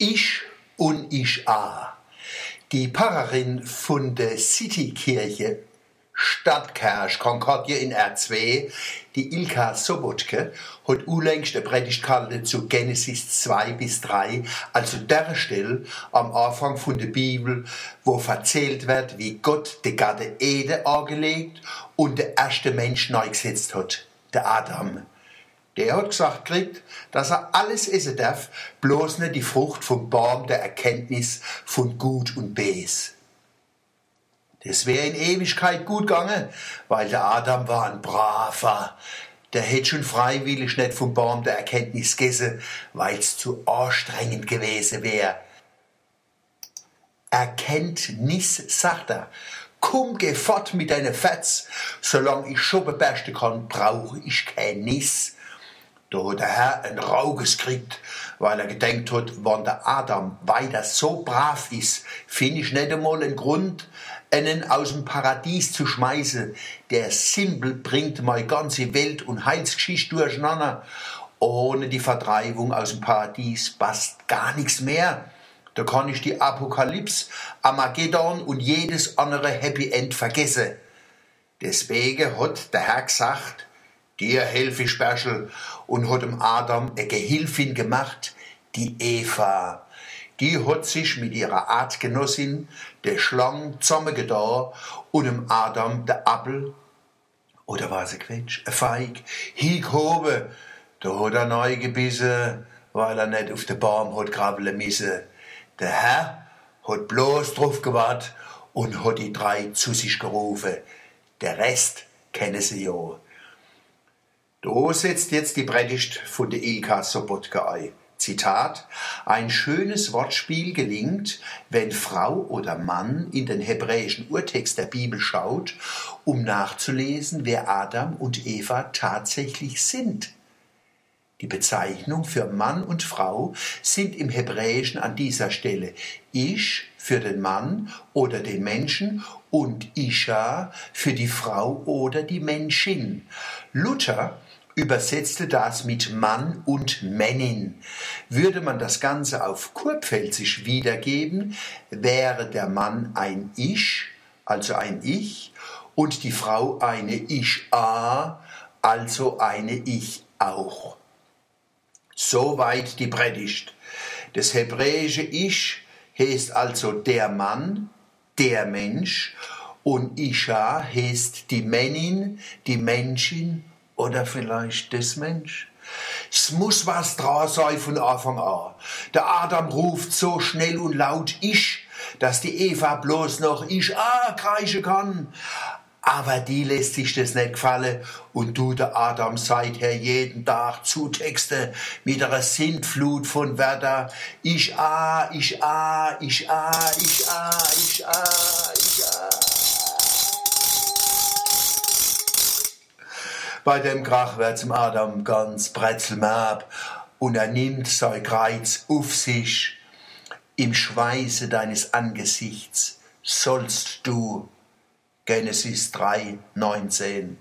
Ich und ich a. Die Pfarrerin von der Citykirche Stadtkirche Concordia in R2, die Ilka Sobotke, hat unlängst eine Predigt gehalten zu Genesis 2 bis 3, also der Stelle am Anfang von der Bibel, wo erzählt wird, wie Gott die Garde Ede angelegt und der erste Mensch neu gesetzt hat, der Adam. Der hat gesagt kriegt, dass er alles essen darf, bloß nicht die Frucht vom Baum der Erkenntnis von Gut und Bes. Das wäre in Ewigkeit gut gegangen, weil der Adam war ein braver. Der hätte schon freiwillig nicht vom Baum der Erkenntnis gegessen, weil's zu anstrengend gewesen wäre. Erkenntnis, sagt er. Komm, geh fort mit deinen Fetz. Solange ich Schuppen bersten kann, brauche ich kein Nis. Da hat der Herr ein Rauges gekriegt, weil er gedenkt hat, wenn der Adam weiter so brav ist, finde ich nicht einmal einen Grund, einen aus dem Paradies zu schmeißen. Der Simpel bringt meine ganze Welt und Heilsgeschichte durcheinander. Ohne die Vertreibung aus dem Paradies passt gar nichts mehr. Da kann ich die Apokalypse, Armageddon und jedes andere Happy End vergessen. Deswegen hat der Herr gesagt, dir helfe ich special und hat dem Adam eine Gehilfin gemacht, die Eva. Die hat sich mit ihrer Artgenossin, der Schlange, zusammengetan und dem Adam der Apfel, oder war sie Quetsch, ein Feig, hingehoben. Da hat er neu gebissen, weil er nicht auf den Baum hat krabbeln müssen. Der Herr hat bloß drauf gewartet und hat die drei zu sich gerufen. Der Rest kennen sie ja. Da setzt jetzt die Predigt von der Ilka Sobotka ein. Zitat, ein schönes Wortspiel gelingt, wenn Frau oder Mann in den hebräischen Urtext der Bibel schaut, um nachzulesen, wer Adam und Eva tatsächlich sind. Die Bezeichnung für Mann und Frau sind im Hebräischen an dieser Stelle Ich für den Mann oder den Menschen und Isha für die Frau oder die Menschin. Luther übersetzte das mit Mann und Männin. Würde man das Ganze auf Kurpfälzisch wiedergeben, wäre der Mann ein Ich, also ein Ich, und die Frau eine Ich-A, also eine Ich auch. Soweit die Predigt. Das hebräische Ich heißt also der Mann, der Mensch, und Isha heißt die Männin, die Menschin oder vielleicht das Mensch. Es muss was dran sein von Anfang an. Der Adam ruft so schnell und laut Ich, dass die Eva bloß noch Ich ah kreischen kann. Aber die lässt sich das nicht gefallen und du, der Adam, seither jeden Tag Zutexte mit einer Sintflut von Wörter. Ich ah, ich ah, ich ah, ich ah, ich ah, ich ah. Bei dem Krach wird zum Adam ganz bretzelmab und er nimmt sein Kreuz auf sich. Im Schweiße deines Angesichts sollst du Genesis 3, 19